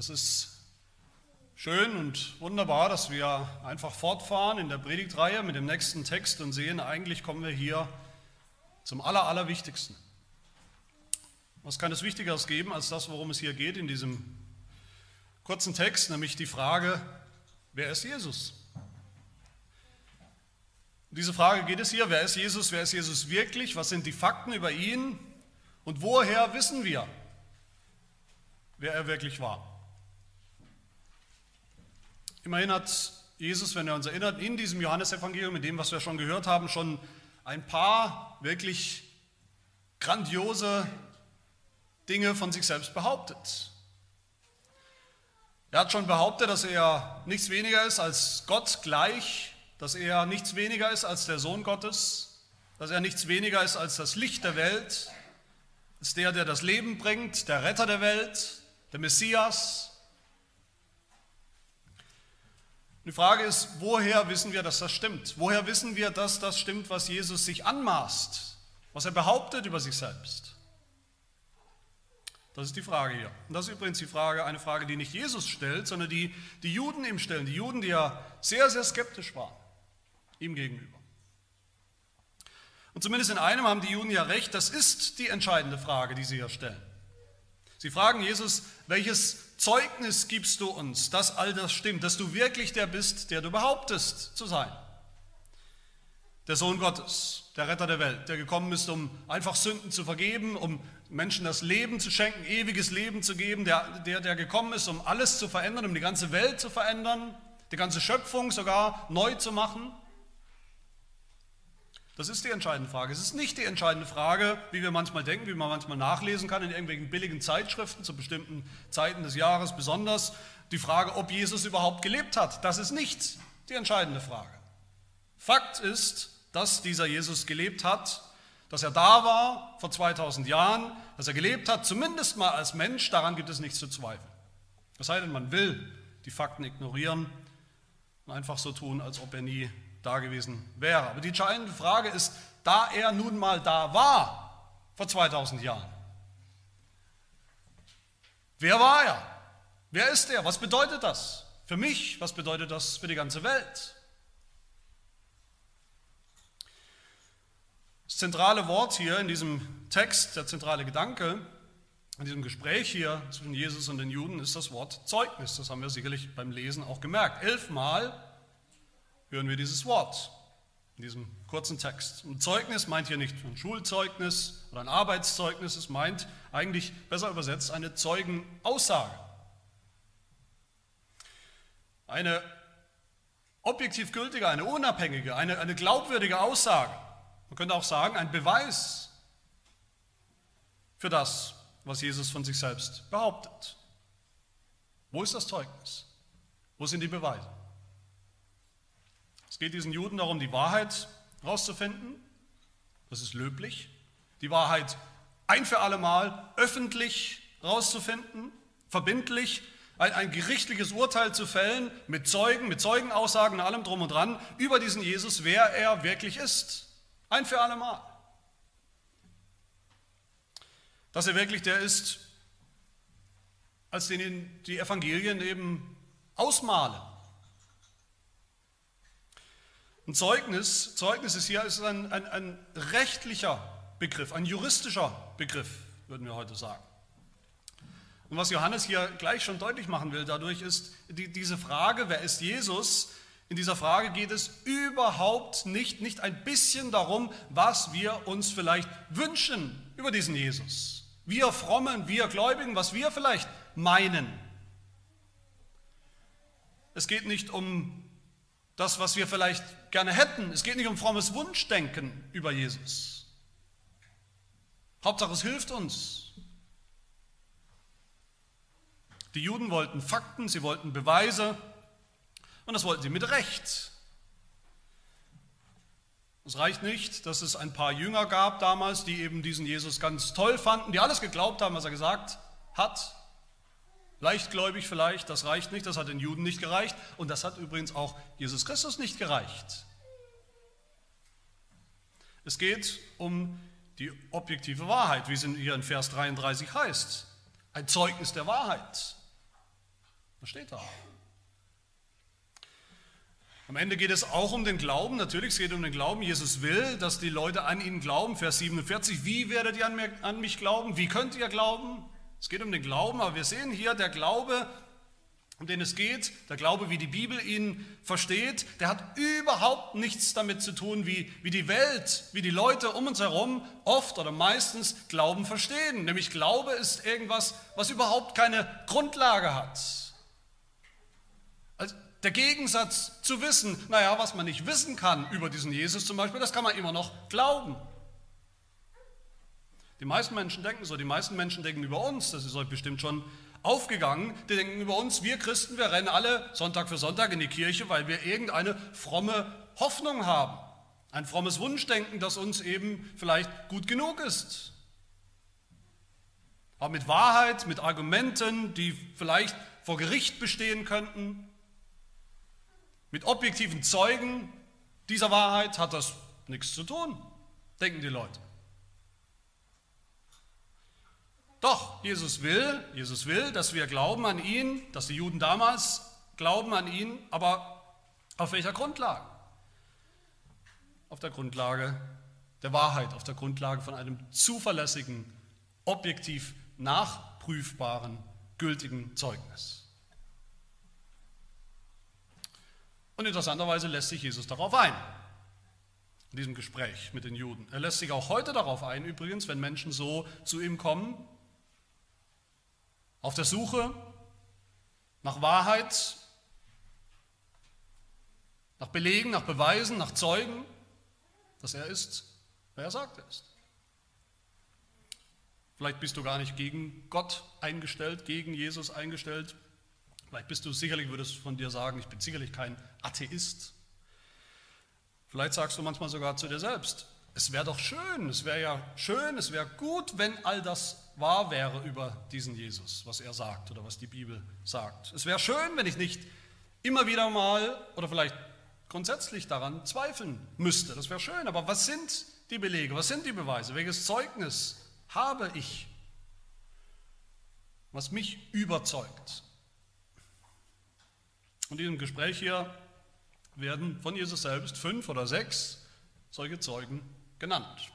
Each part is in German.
Es ist schön und wunderbar, dass wir einfach fortfahren in der Predigtreihe mit dem nächsten Text und sehen, eigentlich kommen wir hier zum Aller, Allerwichtigsten. Was kann es Wichtigeres geben als das, worum es hier geht in diesem kurzen Text, nämlich die Frage, wer ist Jesus? Um diese Frage geht es hier, wer ist Jesus, wer ist Jesus wirklich, was sind die Fakten über ihn und woher wissen wir, wer er wirklich war? Immerhin hat Jesus, wenn er uns erinnert, in diesem Johannesevangelium, in dem, was wir schon gehört haben, schon ein paar wirklich grandiose Dinge von sich selbst behauptet. Er hat schon behauptet, dass er nichts weniger ist als Gott gleich, dass er nichts weniger ist als der Sohn Gottes, dass er nichts weniger ist als das Licht der Welt, als der, der das Leben bringt, der Retter der Welt, der Messias, Die Frage ist, woher wissen wir, dass das stimmt? Woher wissen wir, dass das stimmt, was Jesus sich anmaßt, was er behauptet über sich selbst? Das ist die Frage hier. Und das ist übrigens die Frage, eine Frage, die nicht Jesus stellt, sondern die die Juden ihm stellen. Die Juden, die ja sehr, sehr skeptisch waren ihm gegenüber. Und zumindest in einem haben die Juden ja recht, das ist die entscheidende Frage, die sie hier stellen. Sie fragen Jesus, welches Zeugnis gibst du uns, dass all das stimmt, dass du wirklich der bist, der du behauptest zu sein. Der Sohn Gottes, der Retter der Welt, der gekommen ist, um einfach Sünden zu vergeben, um Menschen das Leben zu schenken, ewiges Leben zu geben, der, der, der gekommen ist, um alles zu verändern, um die ganze Welt zu verändern, die ganze Schöpfung sogar neu zu machen. Das ist die entscheidende Frage. Es ist nicht die entscheidende Frage, wie wir manchmal denken, wie man manchmal nachlesen kann in irgendwelchen billigen Zeitschriften zu bestimmten Zeiten des Jahres besonders. Die Frage, ob Jesus überhaupt gelebt hat. Das ist nicht die entscheidende Frage. Fakt ist, dass dieser Jesus gelebt hat, dass er da war vor 2000 Jahren, dass er gelebt hat, zumindest mal als Mensch, daran gibt es nichts zu zweifeln. Es sei denn, man will die Fakten ignorieren und einfach so tun, als ob er nie da gewesen wäre. Aber die entscheidende Frage ist, da er nun mal da war, vor 2000 Jahren, wer war er? Wer ist er? Was bedeutet das für mich? Was bedeutet das für die ganze Welt? Das zentrale Wort hier in diesem Text, der zentrale Gedanke in diesem Gespräch hier zwischen Jesus und den Juden ist das Wort Zeugnis. Das haben wir sicherlich beim Lesen auch gemerkt. Elfmal hören wir dieses Wort in diesem kurzen Text. Und Zeugnis meint hier nicht ein Schulzeugnis oder ein Arbeitszeugnis, es meint eigentlich besser übersetzt eine Zeugenaussage. Eine objektiv gültige, eine unabhängige, eine, eine glaubwürdige Aussage. Man könnte auch sagen, ein Beweis für das, was Jesus von sich selbst behauptet. Wo ist das Zeugnis? Wo sind die Beweise? Geht diesen Juden darum, die Wahrheit herauszufinden. Das ist löblich. Die Wahrheit ein für alle Mal öffentlich herauszufinden, verbindlich ein, ein gerichtliches Urteil zu fällen mit Zeugen, mit Zeugenaussagen und allem drum und dran über diesen Jesus, wer er wirklich ist. Ein für alle Mal. Dass er wirklich der ist, als den die Evangelien eben ausmalen. Ein Zeugnis, Zeugnis ist hier ist ein, ein, ein rechtlicher Begriff, ein juristischer Begriff, würden wir heute sagen. Und was Johannes hier gleich schon deutlich machen will dadurch ist, die, diese Frage, wer ist Jesus, in dieser Frage geht es überhaupt nicht, nicht ein bisschen darum, was wir uns vielleicht wünschen über diesen Jesus. Wir Frommen, wir Gläubigen, was wir vielleicht meinen. Es geht nicht um das, was wir vielleicht gerne hätten. Es geht nicht um frommes Wunschdenken über Jesus. Hauptsache, es hilft uns. Die Juden wollten Fakten, sie wollten Beweise und das wollten sie mit Recht. Es reicht nicht, dass es ein paar Jünger gab damals, die eben diesen Jesus ganz toll fanden, die alles geglaubt haben, was er gesagt hat. Leichtgläubig vielleicht, das reicht nicht, das hat den Juden nicht gereicht und das hat übrigens auch Jesus Christus nicht gereicht. Es geht um die objektive Wahrheit, wie es hier in Vers 33 heißt. Ein Zeugnis der Wahrheit. Das steht da. Am Ende geht es auch um den Glauben. Natürlich, es geht um den Glauben. Jesus will, dass die Leute an ihn glauben. Vers 47. Wie werdet ihr an mich glauben? Wie könnt ihr glauben? Es geht um den Glauben, aber wir sehen hier, der Glaube, um den es geht, der Glaube, wie die Bibel ihn versteht, der hat überhaupt nichts damit zu tun, wie, wie die Welt, wie die Leute um uns herum oft oder meistens Glauben verstehen. Nämlich Glaube ist irgendwas, was überhaupt keine Grundlage hat. Der Gegensatz zu wissen, naja, was man nicht wissen kann über diesen Jesus zum Beispiel, das kann man immer noch glauben. Die meisten Menschen denken so, die meisten Menschen denken über uns, das ist euch bestimmt schon aufgegangen, die denken über uns, wir Christen, wir rennen alle Sonntag für Sonntag in die Kirche, weil wir irgendeine fromme Hoffnung haben. Ein frommes Wunschdenken, das uns eben vielleicht gut genug ist. Aber mit Wahrheit, mit Argumenten, die vielleicht vor Gericht bestehen könnten, mit objektiven Zeugen dieser Wahrheit hat das nichts zu tun, denken die Leute. Doch, Jesus will, Jesus will, dass wir glauben an ihn, dass die Juden damals glauben an ihn, aber auf welcher Grundlage? Auf der Grundlage der Wahrheit, auf der Grundlage von einem zuverlässigen, objektiv nachprüfbaren, gültigen Zeugnis. Und interessanterweise lässt sich Jesus darauf ein, in diesem Gespräch mit den Juden. Er lässt sich auch heute darauf ein, übrigens, wenn Menschen so zu ihm kommen, auf der Suche nach Wahrheit, nach Belegen, nach Beweisen, nach Zeugen, dass er ist, wer er sagt, er ist. Vielleicht bist du gar nicht gegen Gott eingestellt, gegen Jesus eingestellt, Vielleicht bist du sicherlich, würdest du von dir sagen, ich bin sicherlich kein Atheist. Vielleicht sagst du manchmal sogar zu dir selbst, es wäre doch schön, es wäre ja schön, es wäre gut, wenn all das wahr wäre über diesen Jesus, was er sagt oder was die Bibel sagt. Es wäre schön, wenn ich nicht immer wieder mal oder vielleicht grundsätzlich daran zweifeln müsste. Das wäre schön, aber was sind die Belege, was sind die Beweise, welches Zeugnis habe ich, was mich überzeugt? Und in diesem Gespräch hier werden von Jesus selbst fünf oder sechs solche Zeugen genannt.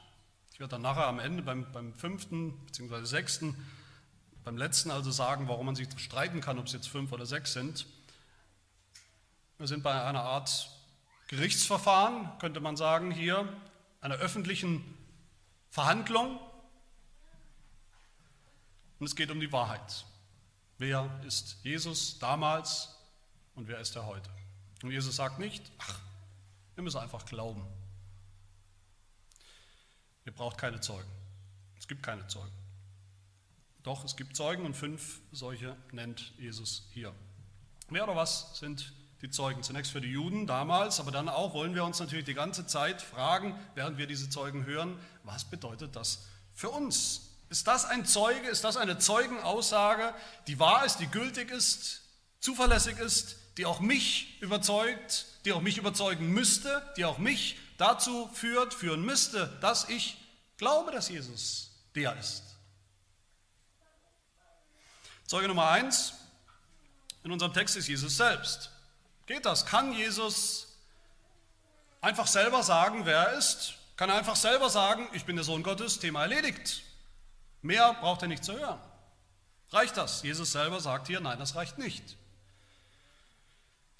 Ich werde dann nachher am Ende beim, beim fünften bzw. sechsten, beim letzten also sagen, warum man sich streiten kann, ob es jetzt fünf oder sechs sind. Wir sind bei einer Art Gerichtsverfahren, könnte man sagen, hier, einer öffentlichen Verhandlung. Und es geht um die Wahrheit. Wer ist Jesus damals? Und wer ist er heute? Und Jesus sagt nicht, ach, wir müssen einfach glauben. Ihr braucht keine Zeugen. Es gibt keine Zeugen. Doch, es gibt Zeugen und fünf solche nennt Jesus hier. Wer oder was sind die Zeugen? Zunächst für die Juden damals, aber dann auch wollen wir uns natürlich die ganze Zeit fragen, während wir diese Zeugen hören, was bedeutet das für uns? Ist das ein Zeuge? Ist das eine Zeugenaussage, die wahr ist, die gültig ist, zuverlässig ist, die auch mich überzeugt, die auch mich überzeugen müsste, die auch mich dazu führt, führen müsste, dass ich glaube, dass Jesus der ist. Zeuge Nummer eins in unserem Text ist Jesus selbst. Geht das? Kann Jesus einfach selber sagen, wer er ist? Kann er einfach selber sagen, ich bin der Sohn Gottes, Thema erledigt. Mehr braucht er nicht zu hören. Reicht das? Jesus selber sagt hier, nein, das reicht nicht.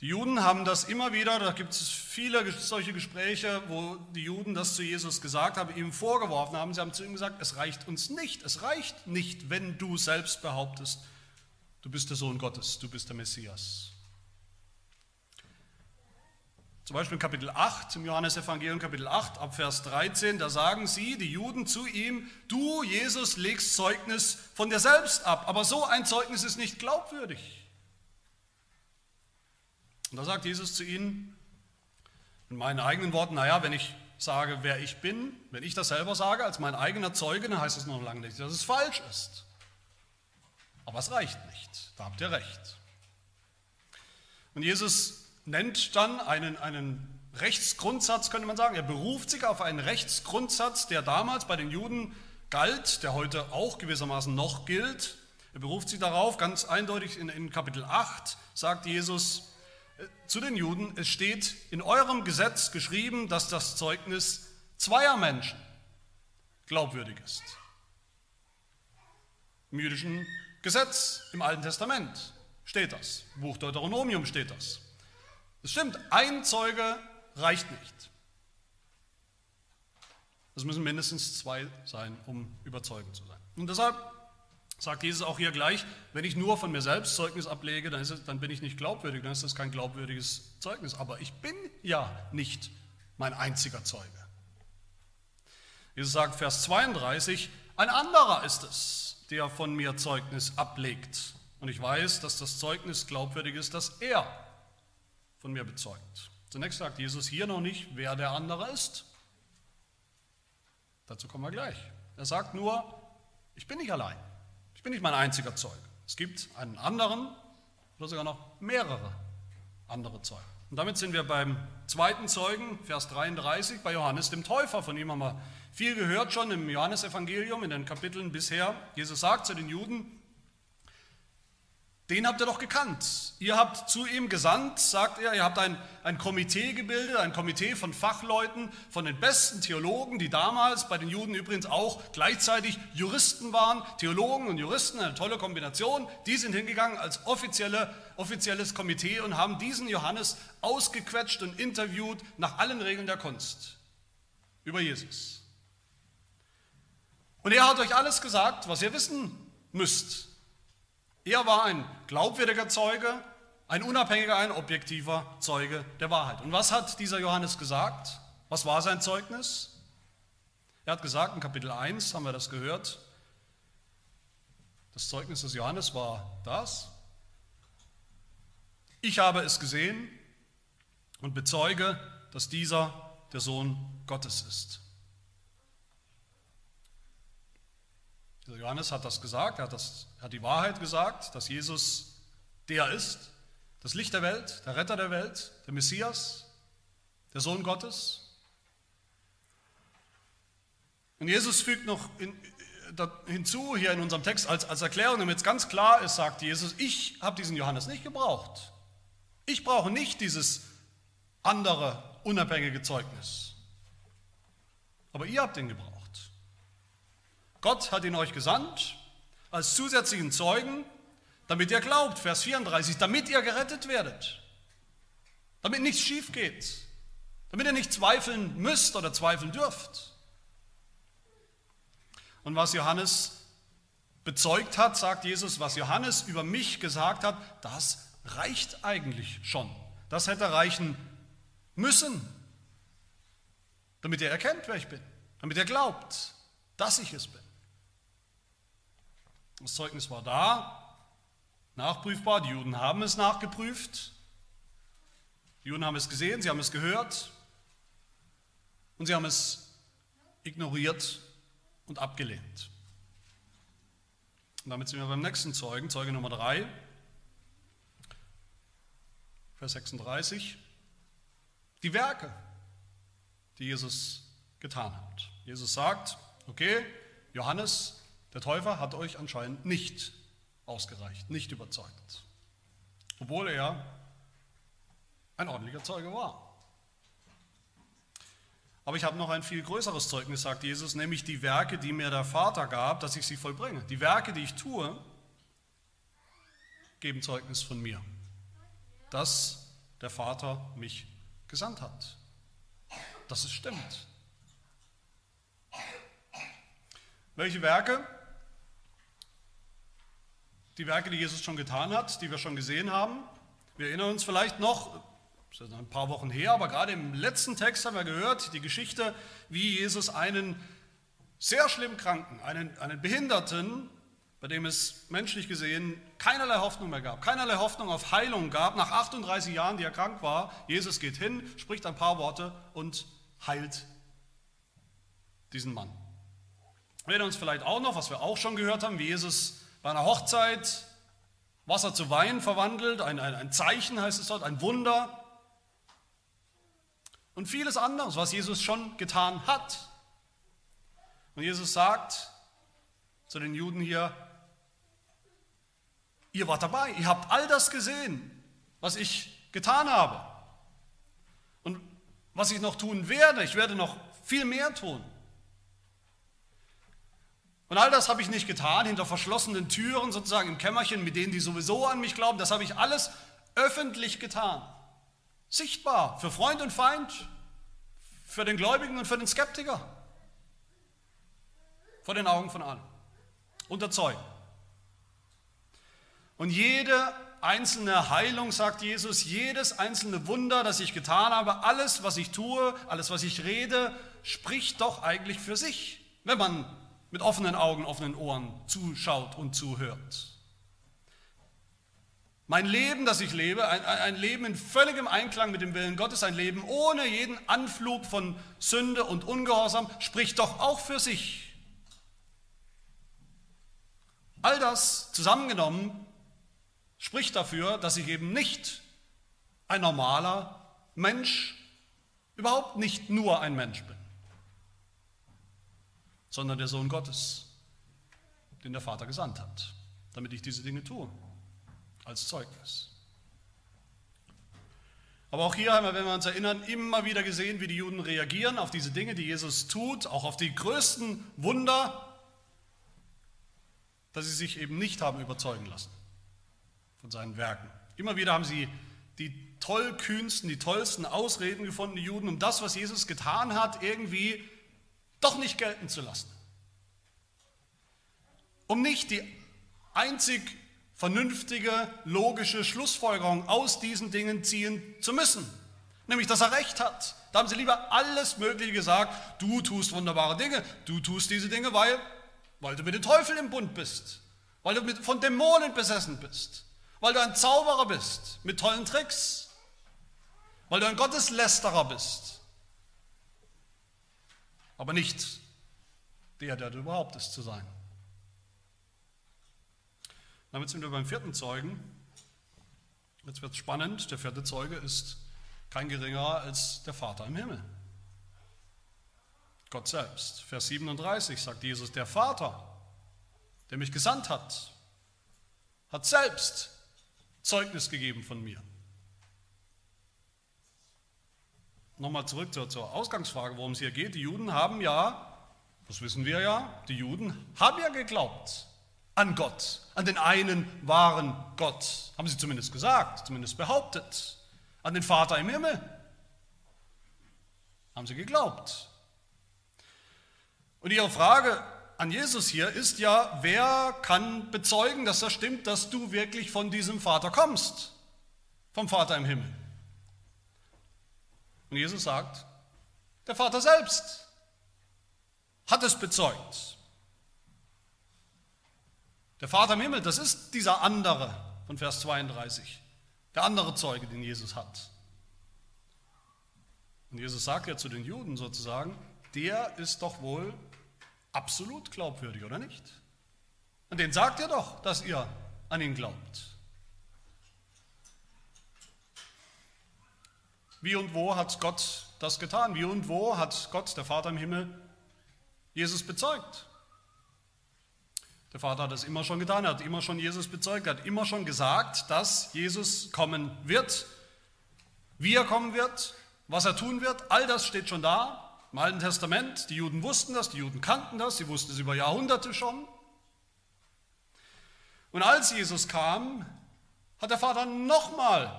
Die Juden haben das immer wieder, da gibt es viele solche Gespräche, wo die Juden das zu Jesus gesagt haben, ihm vorgeworfen haben. Sie haben zu ihm gesagt, es reicht uns nicht. Es reicht nicht, wenn du selbst behauptest, du bist der Sohn Gottes, du bist der Messias. Zum Beispiel in Kapitel 8, im Johannesevangelium Kapitel 8, ab Vers 13, da sagen sie, die Juden zu ihm, du, Jesus, legst Zeugnis von dir selbst ab, aber so ein Zeugnis ist nicht glaubwürdig. Und da sagt Jesus zu ihnen, in meinen eigenen Worten, naja, wenn ich sage, wer ich bin, wenn ich das selber sage als mein eigener Zeuge, dann heißt es noch lange nicht, dass es falsch ist. Aber es reicht nicht, da habt ihr recht. Und Jesus nennt dann einen, einen Rechtsgrundsatz, könnte man sagen. Er beruft sich auf einen Rechtsgrundsatz, der damals bei den Juden galt, der heute auch gewissermaßen noch gilt, Er beruft sich darauf, ganz eindeutig in, in Kapitel 8 sagt Jesus zu den Juden, es steht in eurem Gesetz geschrieben, dass das Zeugnis zweier Menschen glaubwürdig ist. Im jüdischen Gesetz, im Alten Testament steht das. Im Buch Deuteronomium steht das. Es stimmt, ein Zeuge reicht nicht. Es müssen mindestens zwei sein, um überzeugend zu sein. Und deshalb sagt Jesus auch hier gleich, wenn ich nur von mir selbst Zeugnis ablege, dann, es, dann bin ich nicht glaubwürdig, dann ist das kein glaubwürdiges Zeugnis. Aber ich bin ja nicht mein einziger Zeuge. Jesus sagt, Vers 32, ein anderer ist es, der von mir Zeugnis ablegt. Und ich weiß, dass das Zeugnis glaubwürdig ist, das er von mir bezeugt. Zunächst sagt Jesus hier noch nicht, wer der andere ist. Dazu kommen wir gleich. Er sagt nur, ich bin nicht allein. Bin nicht mein einziger Zeuge. Es gibt einen anderen oder sogar noch mehrere andere Zeugen. Und damit sind wir beim zweiten Zeugen, Vers 33, bei Johannes dem Täufer. Von ihm haben wir viel gehört schon im Johannesevangelium, in den Kapiteln bisher. Jesus sagt zu den Juden, den habt ihr doch gekannt. Ihr habt zu ihm gesandt, sagt er, ihr habt ein, ein Komitee gebildet, ein Komitee von Fachleuten, von den besten Theologen, die damals bei den Juden übrigens auch gleichzeitig Juristen waren. Theologen und Juristen, eine tolle Kombination. Die sind hingegangen als offizielle, offizielles Komitee und haben diesen Johannes ausgequetscht und interviewt nach allen Regeln der Kunst über Jesus. Und er hat euch alles gesagt, was ihr wissen müsst er war ein glaubwürdiger Zeuge, ein unabhängiger, ein objektiver Zeuge der Wahrheit. Und was hat dieser Johannes gesagt? Was war sein Zeugnis? Er hat gesagt, in Kapitel 1 haben wir das gehört, das Zeugnis des Johannes war das. Ich habe es gesehen und bezeuge, dass dieser der Sohn Gottes ist. Dieser Johannes hat das gesagt, er hat, das, hat die Wahrheit gesagt, dass Jesus der ist, das Licht der Welt, der Retter der Welt, der Messias, der Sohn Gottes. Und Jesus fügt noch in, da, hinzu hier in unserem Text als, als Erklärung, damit es ganz klar ist, sagt Jesus, ich habe diesen Johannes nicht gebraucht. Ich brauche nicht dieses andere, unabhängige Zeugnis. Aber ihr habt ihn gebraucht. Gott hat ihn euch gesandt als zusätzlichen Zeugen, damit ihr glaubt, Vers 34, damit ihr gerettet werdet, damit nichts schief geht, damit ihr nicht zweifeln müsst oder zweifeln dürft. Und was Johannes bezeugt hat, sagt Jesus, was Johannes über mich gesagt hat, das reicht eigentlich schon. Das hätte reichen müssen, damit ihr erkennt, wer ich bin, damit ihr glaubt, dass ich es bin. Das Zeugnis war da, nachprüfbar, die Juden haben es nachgeprüft, die Juden haben es gesehen, sie haben es gehört und sie haben es ignoriert und abgelehnt. Und damit sind wir beim nächsten Zeugen, Zeuge Nummer 3, Vers 36. Die Werke, die Jesus getan hat. Jesus sagt, okay, Johannes der Täufer hat euch anscheinend nicht ausgereicht, nicht überzeugt, obwohl er ein ordentlicher Zeuge war. Aber ich habe noch ein viel größeres Zeugnis, sagt Jesus, nämlich die Werke, die mir der Vater gab, dass ich sie vollbringe. Die Werke, die ich tue, geben Zeugnis von mir, dass der Vater mich gesandt hat. Dass es stimmt. Welche Werke? Die Werke, die Jesus schon getan hat, die wir schon gesehen haben. Wir erinnern uns vielleicht noch, das ist ein paar Wochen her, aber gerade im letzten Text haben wir gehört, die Geschichte, wie Jesus einen sehr schlimm Kranken, einen, einen Behinderten, bei dem es menschlich gesehen keinerlei Hoffnung mehr gab, keinerlei Hoffnung auf Heilung gab, nach 38 Jahren, die er krank war, Jesus geht hin, spricht ein paar Worte und heilt diesen Mann. Wir erinnern uns vielleicht auch noch, was wir auch schon gehört haben, wie Jesus bei einer Hochzeit Wasser zu Wein verwandelt, ein, ein, ein Zeichen heißt es dort, ein Wunder. Und vieles anderes, was Jesus schon getan hat. Und Jesus sagt zu den Juden hier, ihr wart dabei, ihr habt all das gesehen, was ich getan habe. Und was ich noch tun werde, ich werde noch viel mehr tun. Und all das habe ich nicht getan hinter verschlossenen Türen, sozusagen im Kämmerchen, mit denen die sowieso an mich glauben. Das habe ich alles öffentlich getan. Sichtbar für Freund und Feind, für den Gläubigen und für den Skeptiker. Vor den Augen von allen. Unter Zeugen. Und jede einzelne Heilung, sagt Jesus, jedes einzelne Wunder, das ich getan habe, alles, was ich tue, alles, was ich rede, spricht doch eigentlich für sich, wenn man mit offenen Augen, offenen Ohren zuschaut und zuhört. Mein Leben, das ich lebe, ein, ein, Leben in völligem Einklang mit dem Willen Gottes, ein Leben ohne jeden Anflug von Sünde und Ungehorsam, spricht doch auch für sich. All das zusammengenommen spricht dafür, dass ich eben nicht ein normaler Mensch, überhaupt nicht nur ein Mensch bin sondern der Sohn Gottes, den der Vater gesandt hat, damit ich diese Dinge tue, als Zeugnis. Aber auch hier haben wir, wenn wir uns erinnern, immer wieder gesehen, wie die Juden reagieren auf diese Dinge, die Jesus tut, auch auf die größten Wunder, dass sie sich eben nicht haben überzeugen lassen von seinen Werken. Immer wieder haben sie die tollkühnsten, die tollsten Ausreden gefunden, die Juden, um das, was Jesus getan hat, irgendwie doch nicht gelten zu lassen. Um nicht die einzig vernünftige, logische Schlussfolgerung aus diesen Dingen ziehen zu müssen. Nämlich, dass er recht hat. Da haben sie lieber alles Mögliche gesagt. Du tust wunderbare Dinge. Du tust diese Dinge, weil, weil du mit dem Teufel im Bund bist. Weil du mit, von Dämonen besessen bist. Weil du ein Zauberer bist mit tollen Tricks. Weil du ein Gotteslästerer bist aber nicht der, der du überhaupt ist zu sein. Damit sind wir beim vierten Zeugen. Jetzt wird es spannend. Der vierte Zeuge ist kein geringerer als der Vater im Himmel. Gott selbst. Vers 37 sagt Jesus, der Vater, der mich gesandt hat, hat selbst Zeugnis gegeben von mir. Nochmal zurück zur, zur Ausgangsfrage, worum es hier geht. Die Juden haben ja, das wissen wir ja, die Juden haben ja geglaubt an Gott, an den einen wahren Gott. Haben sie zumindest gesagt, zumindest behauptet. An den Vater im Himmel. Haben sie geglaubt. Und ihre Frage an Jesus hier ist ja, wer kann bezeugen, dass das stimmt, dass du wirklich von diesem Vater kommst? Vom Vater im Himmel. Und Jesus sagt, der Vater selbst hat es bezeugt. Der Vater im Himmel, das ist dieser andere von Vers 32, der andere Zeuge, den Jesus hat. Und Jesus sagt ja zu den Juden sozusagen, der ist doch wohl absolut glaubwürdig, oder nicht? Und den sagt ihr doch, dass ihr an ihn glaubt. Wie und wo hat Gott das getan? Wie und wo hat Gott, der Vater im Himmel, Jesus bezeugt? Der Vater hat das immer schon getan, er hat immer schon Jesus bezeugt, er hat immer schon gesagt, dass Jesus kommen wird, wie er kommen wird, was er tun wird. All das steht schon da im Alten Testament. Die Juden wussten das, die Juden kannten das, sie wussten es über Jahrhunderte schon. Und als Jesus kam, hat der Vater nochmal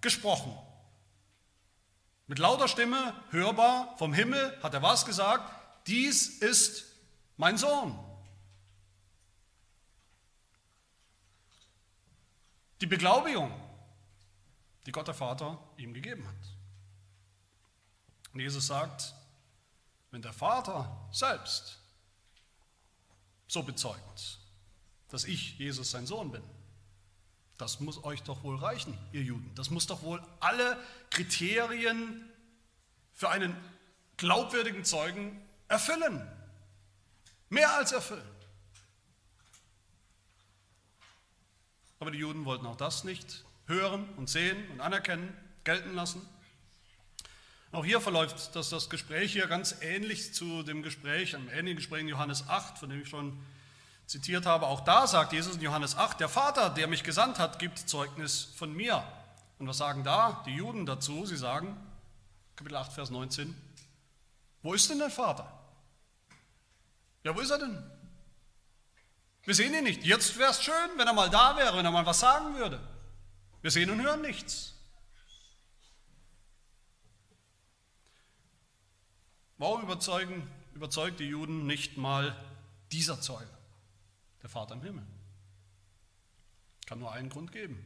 gesprochen mit lauter Stimme, hörbar vom Himmel, hat er was gesagt? Dies ist mein Sohn. Die Beglaubigung, die Gott der Vater ihm gegeben hat. Und Jesus sagt, wenn der Vater selbst so bezeugt, dass ich, Jesus, sein Sohn bin, das muss euch doch wohl reichen, ihr Juden. Das muss doch wohl alle Kriterien für einen glaubwürdigen Zeugen erfüllen. Mehr als erfüllen. Aber die Juden wollten auch das nicht hören und sehen und anerkennen, gelten lassen. Auch hier verläuft das, das Gespräch hier ganz ähnlich zu dem Gespräch, einem ähnlichen Gespräch in Johannes 8, von dem ich schon zitiert habe, auch da sagt Jesus in Johannes 8, der Vater, der mich gesandt hat, gibt Zeugnis von mir. Und was sagen da die Juden dazu? Sie sagen, Kapitel 8, Vers 19, wo ist denn der Vater? Ja, wo ist er denn? Wir sehen ihn nicht. Jetzt wäre es schön, wenn er mal da wäre, wenn er mal was sagen würde. Wir sehen und hören nichts. Warum überzeugen, überzeugt die Juden nicht mal dieser Zeuge, der Vater im Himmel? Kann nur einen Grund geben.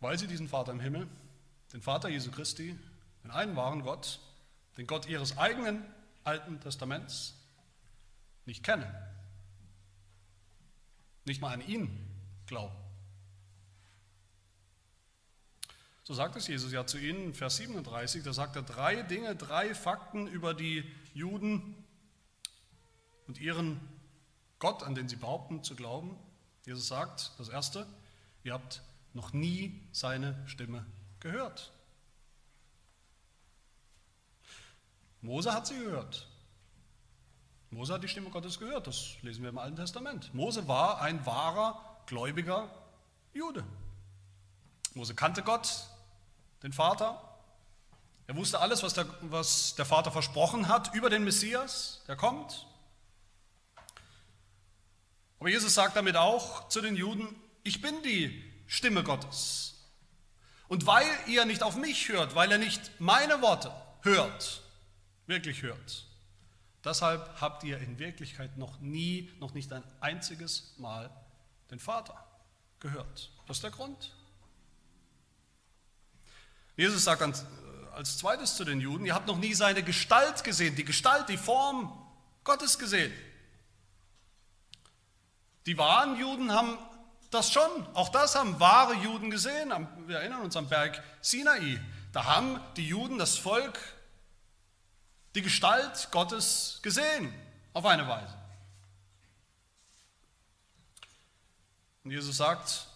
Weil sie diesen Vater im Himmel, den Vater Jesu Christi, den einen wahren Gott, den Gott ihres eigenen Alten Testaments, nicht kennen. Nicht mal an ihn glauben. So sagt es Jesus ja zu ihnen, Vers 37, da sagt er drei Dinge, drei Fakten über die Juden und ihren Gott, an den sie behaupten zu glauben. Jesus sagt, das Erste, ihr habt noch nie seine Stimme gehört. Mose hat sie gehört. Mose hat die Stimme Gottes gehört, das lesen wir im Alten Testament. Mose war ein wahrer, gläubiger Jude. Mose kannte Gott, den Vater. Er wusste alles, was der, was der Vater versprochen hat über den Messias, der kommt. Aber Jesus sagt damit auch zu den Juden, ich bin die Stimme Gottes. Und weil ihr nicht auf mich hört, weil ihr nicht meine Worte hört, wirklich hört, Deshalb habt ihr in Wirklichkeit noch nie, noch nicht ein einziges Mal den Vater gehört. Das ist der Grund. Jesus sagt dann äh, als zweites zu den Juden, ihr habt noch nie seine Gestalt gesehen, die Gestalt, die Form Gottes gesehen. Die wahren Juden haben das schon, auch das haben wahre Juden gesehen. Wir erinnern uns am Berg Sinai. Da haben die Juden das Volk die Gestalt Gottes gesehen, auf eine Weise. Und Jesus sagt,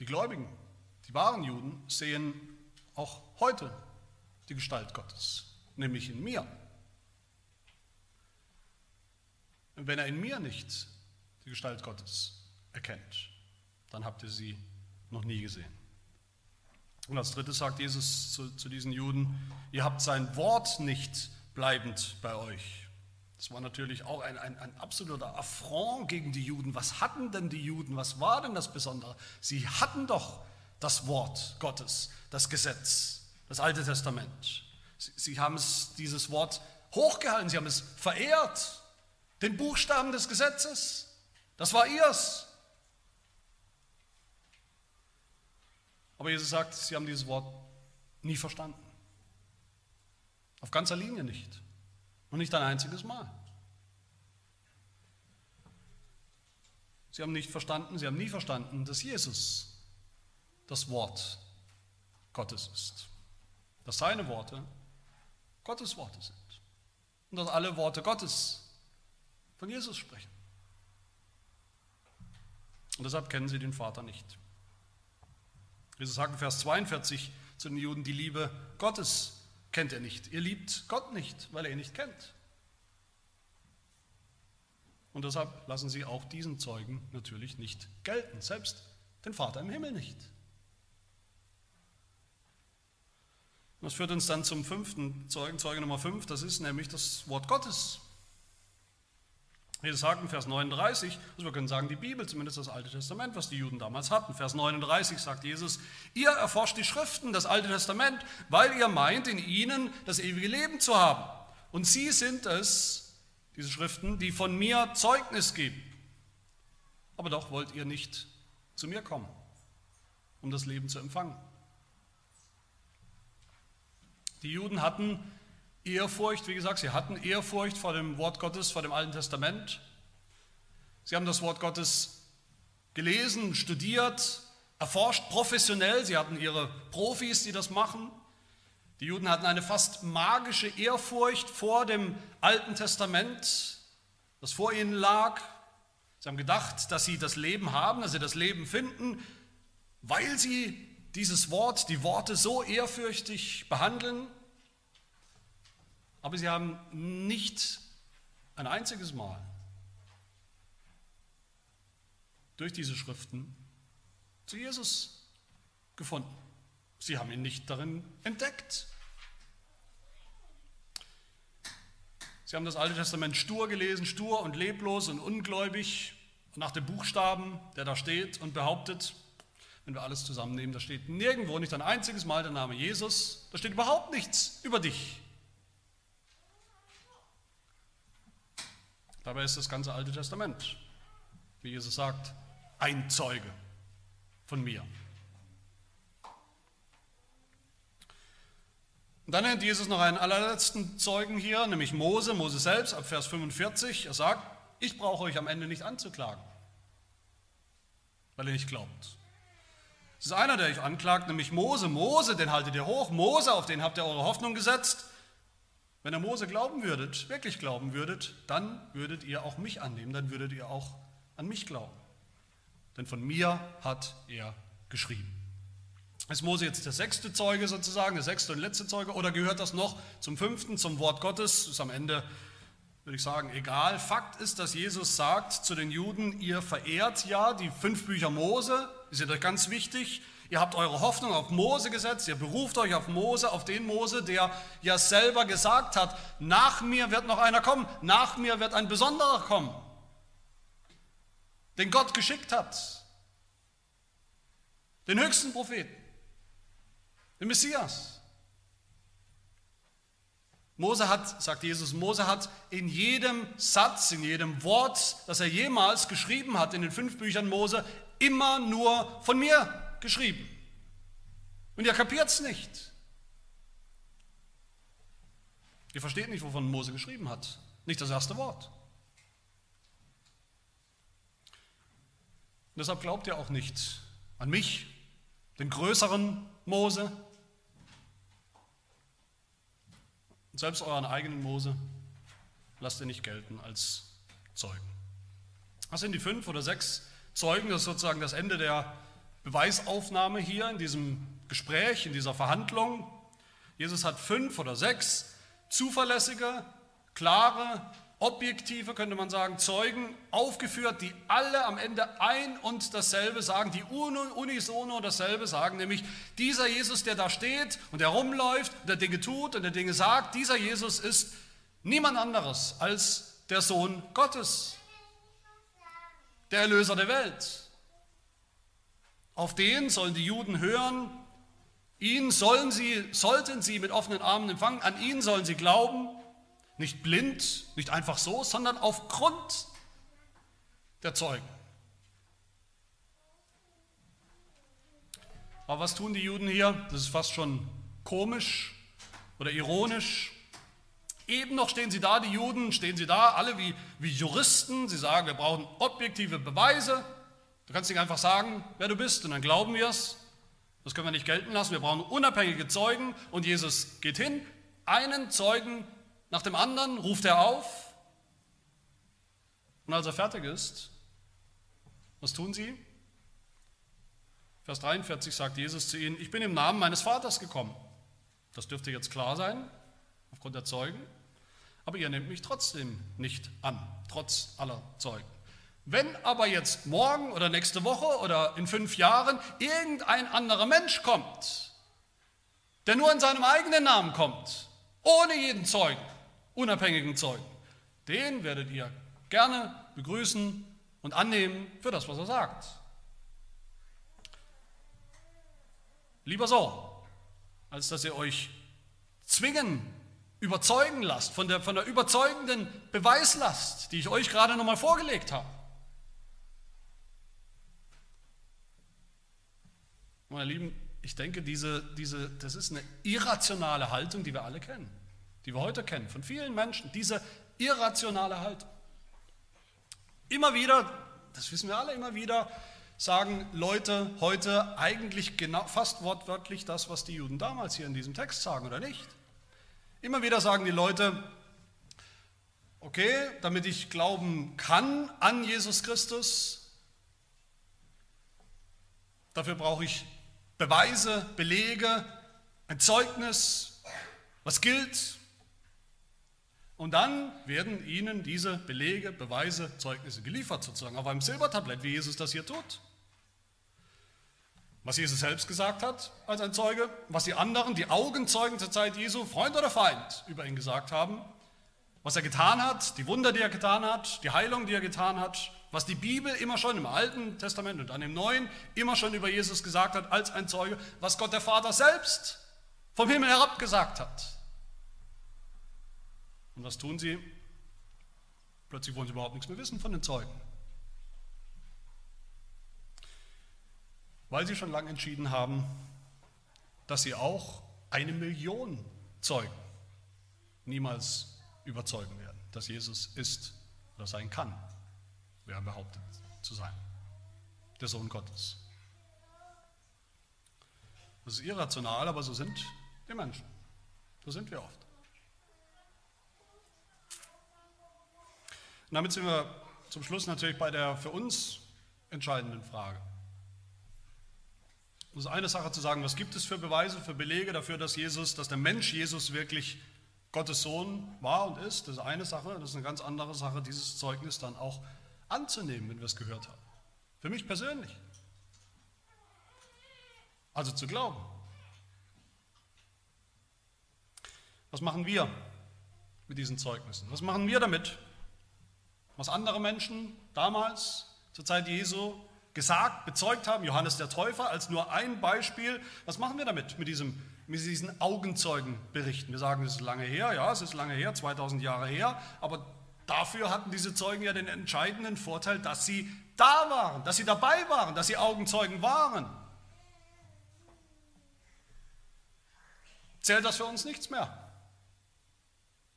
die Gläubigen, die wahren Juden sehen auch heute die Gestalt Gottes, nämlich in mir. Und wenn er in mir nicht die Gestalt Gottes erkennt, dann habt ihr sie noch nie gesehen. Und als drittes sagt Jesus zu, zu diesen Juden, ihr habt sein Wort nicht bleibend bei euch. Das war natürlich auch ein, ein, ein, absoluter Affront gegen die Juden. Was hatten denn die Juden? Was war denn das Besondere? Sie hatten doch das Wort Gottes, das Gesetz, das Alte Testament. Sie, sie haben es, dieses Wort hochgehalten, sie haben es verehrt. Den Buchstaben des Gesetzes, das war ihrs. Aber Jesus sagt, sie haben dieses Wort nie verstanden. Auf ganzer Linie nicht. Und nicht ein einziges Mal. Sie haben nicht verstanden, sie haben nie verstanden, dass Jesus das Wort Gottes ist. Dass seine Worte Gottes Worte sind. Und dass alle Worte Gottes von Jesus sprechen. Und deshalb kennen sie den Vater nicht. Jesus sagt in Vers 42 zu den Juden, die Liebe Gottes kennt er nicht. Ihr liebt Gott nicht, weil er ihn nicht kennt. Und deshalb lassen sie auch diesen Zeugen natürlich nicht gelten, selbst den Vater im Himmel nicht. Das führt uns dann zum fünften Zeugen, Zeuge Nummer 5, das ist nämlich das Wort Gottes. Jesus sagt in Vers 39, also wir können sagen, die Bibel, zumindest das Alte Testament, was die Juden damals hatten. Vers 39 sagt Jesus, ihr erforscht die Schriften, das Alte Testament, weil ihr meint, in ihnen das ewige Leben zu haben. Und sie sind es, diese Schriften, die von mir Zeugnis geben. Aber doch wollt ihr nicht zu mir kommen, um das Leben zu empfangen. Die Juden hatten Ehrfurcht, wie gesagt, sie hatten Ehrfurcht vor dem Wort Gottes, vor dem Alten Testament. Sie haben das Wort Gottes gelesen, studiert, erforscht, professionell. Sie hatten ihre Profis, die das machen. Die Juden hatten eine fast magische Ehrfurcht vor dem Alten Testament, das vor ihnen lag. Sie haben gedacht, dass sie das Leben haben, dass sie das Leben finden, weil sie dieses Wort, die Worte so ehrfürchtig behandeln. Aber sie haben nicht ein einziges Mal durch diese Schriften zu Jesus gefunden. Sie haben ihn nicht darin entdeckt. Sie haben das Alte Testament stur gelesen, stur und leblos und ungläubig nach dem Buchstaben, der da steht und behauptet, wenn wir alles zusammennehmen, da steht nirgendwo, nicht ein einziges Mal der Name Jesus, da steht überhaupt nichts über dich. Dabei ist das ganze Alte Testament, wie Jesus sagt, ein Zeuge von mir. Und dann nennt Jesus noch einen allerletzten Zeugen hier, nämlich Mose, Mose selbst, ab Vers 45. Er sagt, ich brauche euch am Ende nicht anzuklagen, weil ihr nicht glaubt. Es ist einer, der euch anklagt, nämlich Mose. Mose, den haltet ihr hoch. Mose, auf den habt ihr eure Hoffnung gesetzt. Wenn ihr Mose glauben würdet, wirklich glauben würdet, dann würdet ihr auch mich annehmen, dann würdet ihr auch an mich glauben. Denn von mir hat er geschrieben. Ist Mose jetzt der sechste Zeuge sozusagen, der sechste und letzte Zeuge, oder gehört das noch zum fünften, zum Wort Gottes? Ist am Ende, würde ich sagen, egal. Fakt ist, dass Jesus sagt zu den Juden, ihr verehrt ja die fünf Bücher Mose, die sind euch ganz wichtig, Ihr habt eure Hoffnung auf Mose gesetzt, ihr beruft euch auf Mose, auf den Mose, der ja selber gesagt hat, nach mir wird noch einer kommen, nach mir wird ein besonderer kommen, den Gott geschickt hat, den höchsten Propheten, den Messias. Mose hat, sagt Jesus, Mose hat in jedem Satz, in jedem Wort, das er jemals geschrieben hat in den fünf Büchern Mose, immer nur von mir geschrieben. Und ihr kapiert es nicht. Ihr versteht nicht, wovon Mose geschrieben hat. Nicht das erste Wort. Und deshalb glaubt ihr auch nicht an mich, den größeren Mose. Und selbst euren eigenen Mose lasst ihr nicht gelten als Zeugen. Was sind die fünf oder sechs Zeugen? Das ist sozusagen das Ende der Beweisaufnahme hier in diesem Gespräch, in dieser Verhandlung. Jesus hat fünf oder sechs zuverlässige, klare, objektive, könnte man sagen, Zeugen aufgeführt, die alle am Ende ein und dasselbe sagen, die unisono dasselbe sagen, nämlich dieser Jesus, der da steht und der rumläuft, der Dinge tut und der Dinge sagt, dieser Jesus ist niemand anderes als der Sohn Gottes, der Erlöser der Welt. Auf den sollen die Juden hören, ihn sollen sie, sollten sie mit offenen Armen empfangen, an ihn sollen sie glauben, nicht blind, nicht einfach so, sondern aufgrund der Zeugen. Aber was tun die Juden hier? Das ist fast schon komisch oder ironisch. Eben noch stehen sie da, die Juden, stehen sie da, alle wie, wie Juristen. Sie sagen, wir brauchen objektive Beweise. Du kannst nicht einfach sagen, wer du bist und dann glauben wir es. Das können wir nicht gelten lassen. Wir brauchen unabhängige Zeugen und Jesus geht hin, einen Zeugen nach dem anderen ruft er auf. Und als er fertig ist, was tun sie? Vers 43 sagt Jesus zu ihnen, ich bin im Namen meines Vaters gekommen. Das dürfte jetzt klar sein, aufgrund der Zeugen. Aber ihr nehmt mich trotzdem nicht an, trotz aller Zeugen. Wenn aber jetzt morgen oder nächste Woche oder in fünf Jahren irgendein anderer Mensch kommt, der nur in seinem eigenen Namen kommt, ohne jeden Zeugen, unabhängigen Zeugen, den werdet ihr gerne begrüßen und annehmen für das, was er sagt. Lieber so, als dass ihr euch zwingen, überzeugen lasst von der, von der überzeugenden Beweislast, die ich euch gerade nochmal vorgelegt habe. Meine Lieben, ich denke, diese, diese, das ist eine irrationale Haltung, die wir alle kennen, die wir heute kennen, von vielen Menschen, diese irrationale Haltung. Immer wieder, das wissen wir alle immer wieder, sagen Leute heute eigentlich genau, fast wortwörtlich das, was die Juden damals hier in diesem Text sagen, oder nicht? Immer wieder sagen die Leute, okay, damit ich glauben kann an Jesus Christus, dafür brauche ich Beweise, Belege, ein Zeugnis, was gilt. Und dann werden ihnen diese Belege, Beweise, Zeugnisse geliefert, sozusagen auf einem Silbertablett, wie Jesus das hier tut. Was Jesus selbst gesagt hat als ein Zeuge, was die anderen, die Augenzeugen zur Zeit Jesu, Freund oder Feind, über ihn gesagt haben, was er getan hat, die Wunder, die er getan hat, die Heilung, die er getan hat, was die Bibel immer schon im Alten Testament und dann im Neuen immer schon über Jesus gesagt hat als ein Zeuge, was Gott der Vater selbst vom Himmel herab gesagt hat. Und was tun sie? Plötzlich wollen sie überhaupt nichts mehr wissen von den Zeugen. Weil sie schon lange entschieden haben, dass sie auch eine Million Zeugen niemals überzeugen werden, dass Jesus ist oder sein kann, wer behauptet zu sein, der Sohn Gottes. Das ist irrational, aber so sind die Menschen. So sind wir oft. Und damit sind wir zum Schluss natürlich bei der für uns entscheidenden Frage. Es ist eine Sache zu sagen, was gibt es für Beweise, für Belege dafür, dass Jesus, dass der Mensch Jesus wirklich Gottes Sohn war und ist. Das ist eine Sache. Das ist eine ganz andere Sache, dieses Zeugnis dann auch anzunehmen, wenn wir es gehört haben. Für mich persönlich. Also zu glauben. Was machen wir mit diesen Zeugnissen? Was machen wir damit? Was andere Menschen damals zur Zeit Jesu gesagt, bezeugt haben, Johannes der Täufer als nur ein Beispiel. Was machen wir damit, mit, diesem, mit diesen Augenzeugenberichten? Wir sagen, es ist lange her, ja, es ist lange her, 2000 Jahre her, aber dafür hatten diese Zeugen ja den entscheidenden Vorteil, dass sie da waren, dass sie dabei waren, dass sie Augenzeugen waren. Zählt das für uns nichts mehr?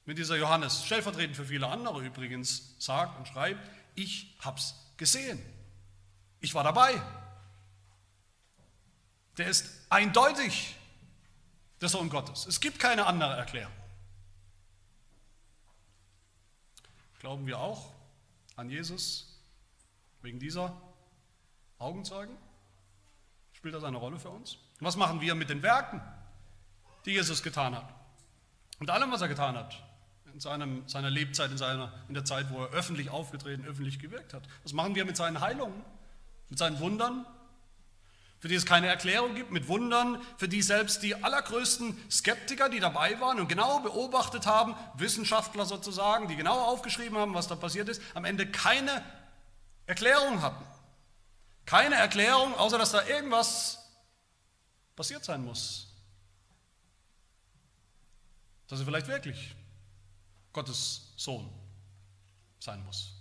Mit dieser Johannes, stellvertretend für viele andere übrigens, sagt und schreibt, ich hab's gesehen. Ich war dabei. Der ist eindeutig der Sohn Gottes. Es gibt keine andere Erklärung. Glauben wir auch an Jesus wegen dieser Augenzeugen? Spielt das eine Rolle für uns? was machen wir mit den Werken, die Jesus getan hat? Und allem, was er getan hat in seinem, seiner Lebzeit, in, seiner, in der Zeit, wo er öffentlich aufgetreten, öffentlich gewirkt hat? Was machen wir mit seinen Heilungen? mit seinen Wundern, für die es keine Erklärung gibt, mit Wundern, für die selbst die allergrößten Skeptiker, die dabei waren und genau beobachtet haben, Wissenschaftler sozusagen, die genau aufgeschrieben haben, was da passiert ist, am Ende keine Erklärung hatten. Keine Erklärung, außer dass da irgendwas passiert sein muss. Dass er vielleicht wirklich Gottes Sohn sein muss.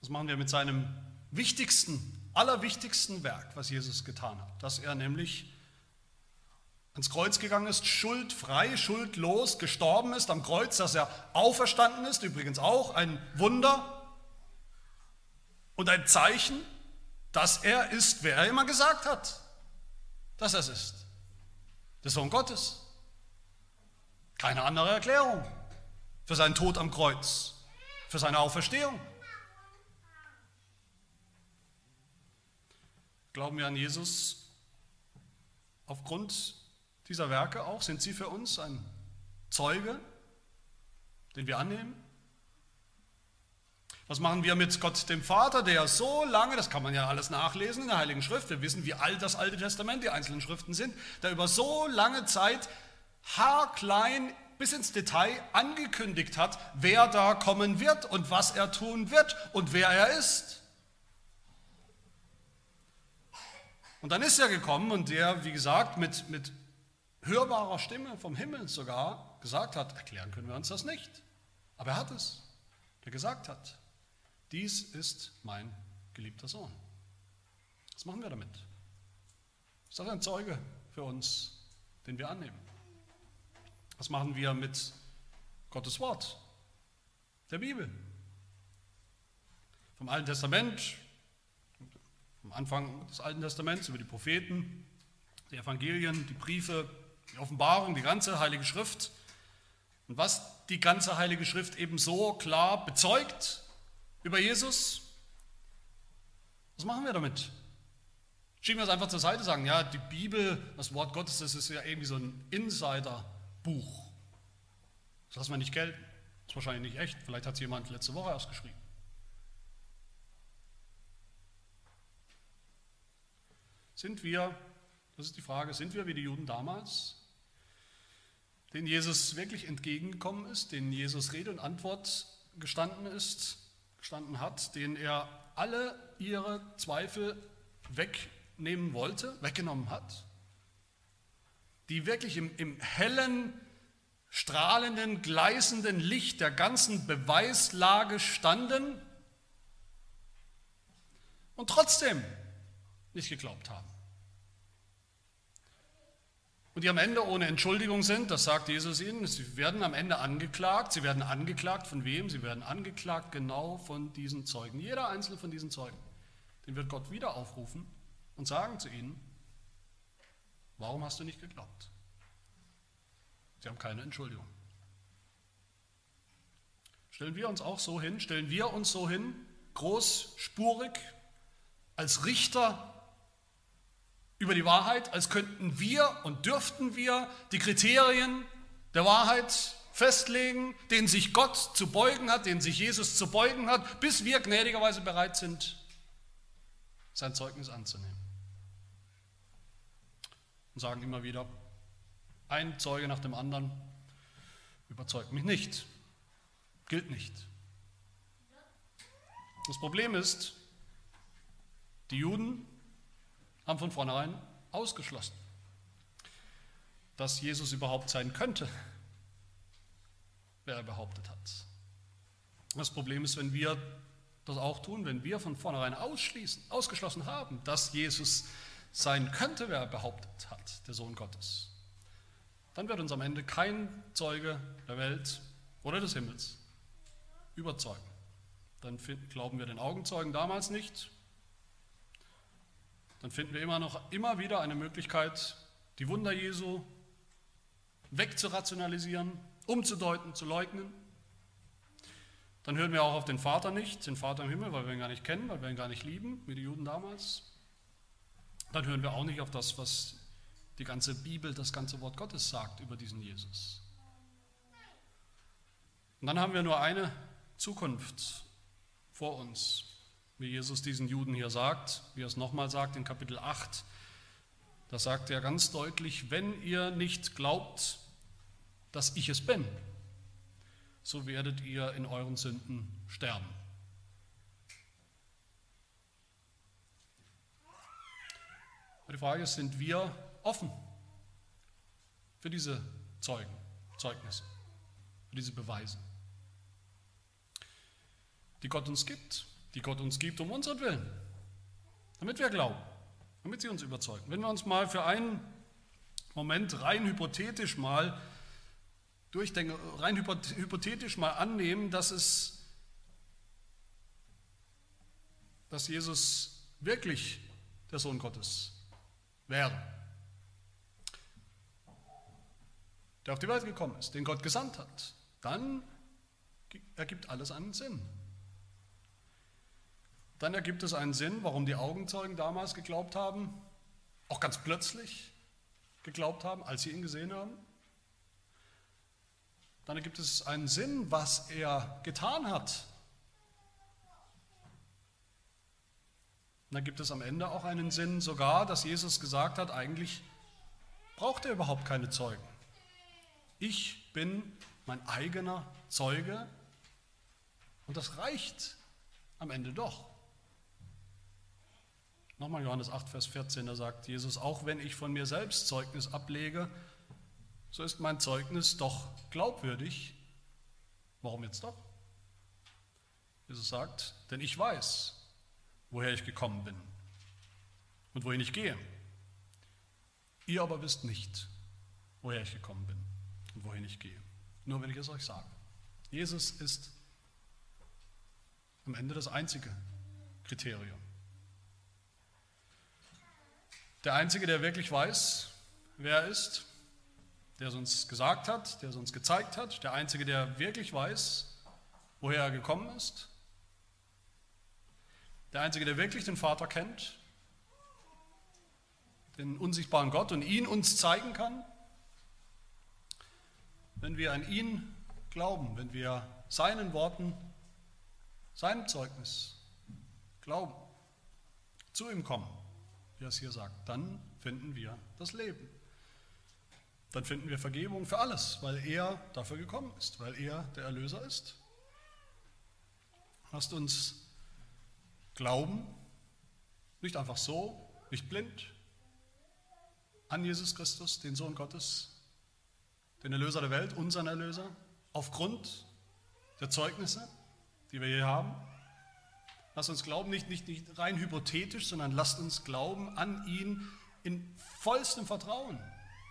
Was machen wir mit seinem wichtigsten, allerwichtigsten Werk, was Jesus getan hat? Dass er nämlich ans Kreuz gegangen ist, schuldfrei, schuldlos gestorben ist am Kreuz, dass er auferstanden ist, übrigens auch ein Wunder und ein Zeichen, dass er ist, wer er immer gesagt hat, dass er es ist. Der Sohn Gottes. Keine andere Erklärung für seinen Tod am Kreuz, für seine Auferstehung. Glauben wir an Jesus aufgrund dieser Werke auch? Sind sie für uns ein Zeuge, den wir annehmen? Was machen wir mit Gott dem Vater, der so lange, das kann man ja alles nachlesen in der Heiligen Schrift, wir wissen, wie alt das Alte Testament, die einzelnen Schriften sind, der über so lange Zeit haarklein bis ins Detail angekündigt hat, wer da kommen wird und was er tun wird und wer er ist. Und dann ist er gekommen und der, wie gesagt, mit, mit hörbarer Stimme vom Himmel sogar gesagt hat, erklären können wir uns das nicht. Aber er hat es, der gesagt hat, dies ist mein geliebter Sohn. Was machen wir damit? Ist das ein Zeuge für uns, den wir annehmen? Was machen wir mit Gottes Wort, der Bibel? Vom Alten Testament am Anfang des Alten Testaments über die Propheten, die Evangelien, die Briefe, die Offenbarung, die ganze Heilige Schrift. Und was die ganze Heilige Schrift eben so klar bezeugt über Jesus, was machen wir damit? Schieben wir es einfach zur Seite, sagen, ja, die Bibel, das Wort Gottes, das ist ja irgendwie so ein Insider-Buch. Das lassen wir nicht gelten. Das ist wahrscheinlich nicht echt. Vielleicht hat es jemand letzte Woche erst geschrieben. Sind wir, das ist die Frage, sind wir wie die Juden damals, denen Jesus wirklich entgegengekommen ist, denen Jesus Rede und Antwort gestanden ist, gestanden hat, denen er alle ihre Zweifel wegnehmen wollte, weggenommen hat, die wirklich im, im hellen, strahlenden, gleißenden Licht der ganzen Beweislage standen und trotzdem nicht geglaubt haben. Und die am Ende ohne Entschuldigung sind, das sagt Jesus ihnen, sie werden am Ende angeklagt. Sie werden angeklagt von wem? Sie werden angeklagt genau von diesen Zeugen. Jeder einzelne von diesen Zeugen, den wird Gott wieder aufrufen und sagen zu ihnen, warum hast du nicht geglaubt? Sie haben keine Entschuldigung. Stellen wir uns auch so hin, stellen wir uns so hin, großspurig, als Richter über die Wahrheit, als könnten wir und dürften wir die Kriterien der Wahrheit festlegen, denen sich Gott zu beugen hat, denen sich Jesus zu beugen hat, bis wir gnädigerweise bereit sind, sein Zeugnis anzunehmen. Und sagen immer wieder, ein Zeuge nach dem anderen überzeugt mich nicht, gilt nicht. Das Problem ist, die Juden haben von vornherein ausgeschlossen, dass Jesus überhaupt sein könnte, wer er behauptet hat. Das Problem ist, wenn wir das auch tun, wenn wir von vornherein ausschließen, ausgeschlossen haben, dass Jesus sein könnte, wer er behauptet hat, der Sohn Gottes, dann wird uns am Ende kein Zeuge der Welt oder des Himmels überzeugen. Dann glauben wir den Augenzeugen damals nicht, dann finden wir immer noch immer wieder eine Möglichkeit, die Wunder Jesu wegzurationalisieren, umzudeuten, zu leugnen. Dann hören wir auch auf den Vater nicht, den Vater im Himmel, weil wir ihn gar nicht kennen, weil wir ihn gar nicht lieben, wie die Juden damals. Dann hören wir auch nicht auf das, was die ganze Bibel, das ganze Wort Gottes sagt über diesen Jesus. Und dann haben wir nur eine Zukunft vor uns wie Jesus diesen Juden hier sagt, wie er es nochmal sagt in Kapitel 8. Da sagt er ganz deutlich, wenn ihr nicht glaubt, dass ich es bin, so werdet ihr in euren Sünden sterben. die Frage ist, sind wir offen für diese Zeugen, Zeugnisse, für diese Beweise, die Gott uns gibt? Die Gott uns gibt, um unseren Willen, damit wir glauben, damit sie uns überzeugen. Wenn wir uns mal für einen Moment rein hypothetisch mal durchdenken, rein hypothetisch mal annehmen, dass es, dass Jesus wirklich der Sohn Gottes wäre, der auf die Welt gekommen ist, den Gott gesandt hat, dann ergibt alles einen Sinn dann ergibt es einen Sinn, warum die Augenzeugen damals geglaubt haben, auch ganz plötzlich geglaubt haben, als sie ihn gesehen haben. Dann ergibt es einen Sinn, was er getan hat. Dann gibt es am Ende auch einen Sinn sogar, dass Jesus gesagt hat, eigentlich braucht er überhaupt keine Zeugen. Ich bin mein eigener Zeuge und das reicht am Ende doch. Nochmal Johannes 8, Vers 14, da sagt Jesus, auch wenn ich von mir selbst Zeugnis ablege, so ist mein Zeugnis doch glaubwürdig. Warum jetzt doch? Jesus sagt, denn ich weiß, woher ich gekommen bin und wohin ich gehe. Ihr aber wisst nicht, woher ich gekommen bin und wohin ich gehe. Nur wenn ich es euch sage. Jesus ist am Ende das einzige Kriterium. Der Einzige, der wirklich weiß, wer er ist, der es uns gesagt hat, der es uns gezeigt hat, der Einzige, der wirklich weiß, woher er gekommen ist, der Einzige, der wirklich den Vater kennt, den unsichtbaren Gott und ihn uns zeigen kann. Wenn wir an ihn glauben, wenn wir seinen Worten, seinem Zeugnis glauben, zu ihm kommen, wie er es hier sagt, dann finden wir das Leben. Dann finden wir Vergebung für alles, weil er dafür gekommen ist, weil er der Erlöser ist. Lasst uns glauben, nicht einfach so, nicht blind, an Jesus Christus, den Sohn Gottes, den Erlöser der Welt, unseren Erlöser, aufgrund der Zeugnisse, die wir hier haben. Lasst uns glauben, nicht, nicht, nicht rein hypothetisch, sondern lasst uns glauben an ihn in vollstem Vertrauen,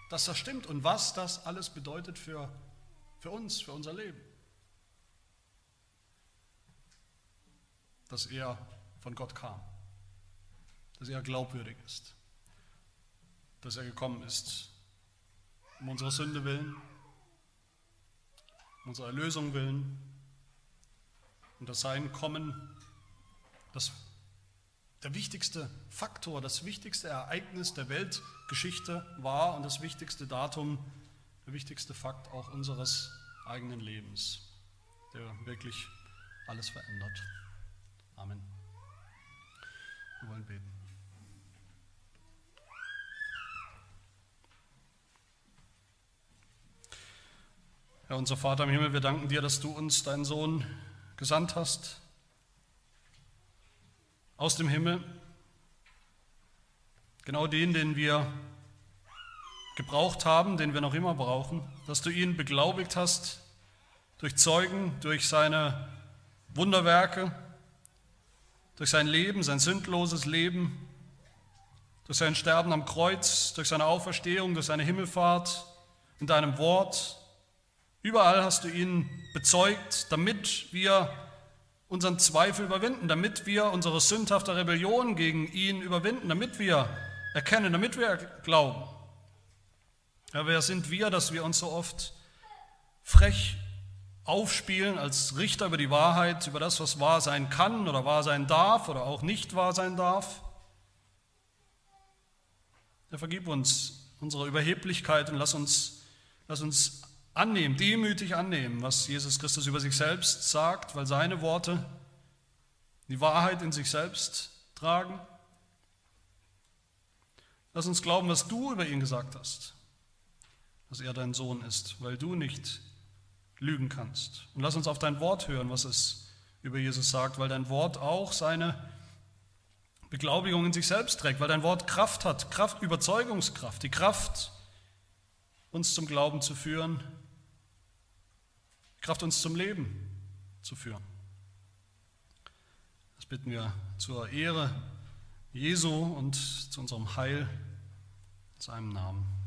dass das stimmt und was das alles bedeutet für, für uns, für unser Leben. Dass er von Gott kam, dass er glaubwürdig ist, dass er gekommen ist, um unsere Sünde willen, um unsere Erlösung willen und dass sein Kommen das, der wichtigste Faktor, das wichtigste Ereignis der Weltgeschichte war und das wichtigste Datum, der wichtigste Fakt auch unseres eigenen Lebens, der wirklich alles verändert. Amen. Wir wollen beten. Herr unser Vater im Himmel, wir danken dir, dass du uns deinen Sohn gesandt hast aus dem Himmel. Genau den, den wir gebraucht haben, den wir noch immer brauchen, dass du ihn beglaubigt hast durch Zeugen, durch seine Wunderwerke, durch sein Leben, sein sündloses Leben, durch sein Sterben am Kreuz, durch seine Auferstehung, durch seine Himmelfahrt, in deinem Wort, Überall hast du ihn bezeugt, damit wir unseren Zweifel überwinden, damit wir unsere sündhafte Rebellion gegen ihn überwinden, damit wir erkennen, damit wir glauben. Ja, wer sind wir, dass wir uns so oft frech aufspielen als Richter über die Wahrheit, über das, was wahr sein kann oder wahr sein darf oder auch nicht wahr sein darf? Ja, vergib uns unsere Überheblichkeit und lass uns, lass uns annehmen, demütig annehmen, was Jesus Christus über sich selbst sagt, weil seine Worte die Wahrheit in sich selbst tragen. Lass uns glauben, was du über ihn gesagt hast, dass er dein Sohn ist, weil du nicht lügen kannst. Und lass uns auf dein Wort hören, was es über Jesus sagt, weil dein Wort auch seine Beglaubigung in sich selbst trägt, weil dein Wort Kraft hat, Kraft, Überzeugungskraft, die Kraft, uns zum Glauben zu führen Kraft, uns zum Leben zu führen. Das bitten wir zur Ehre Jesu und zu unserem Heil, in seinem Namen.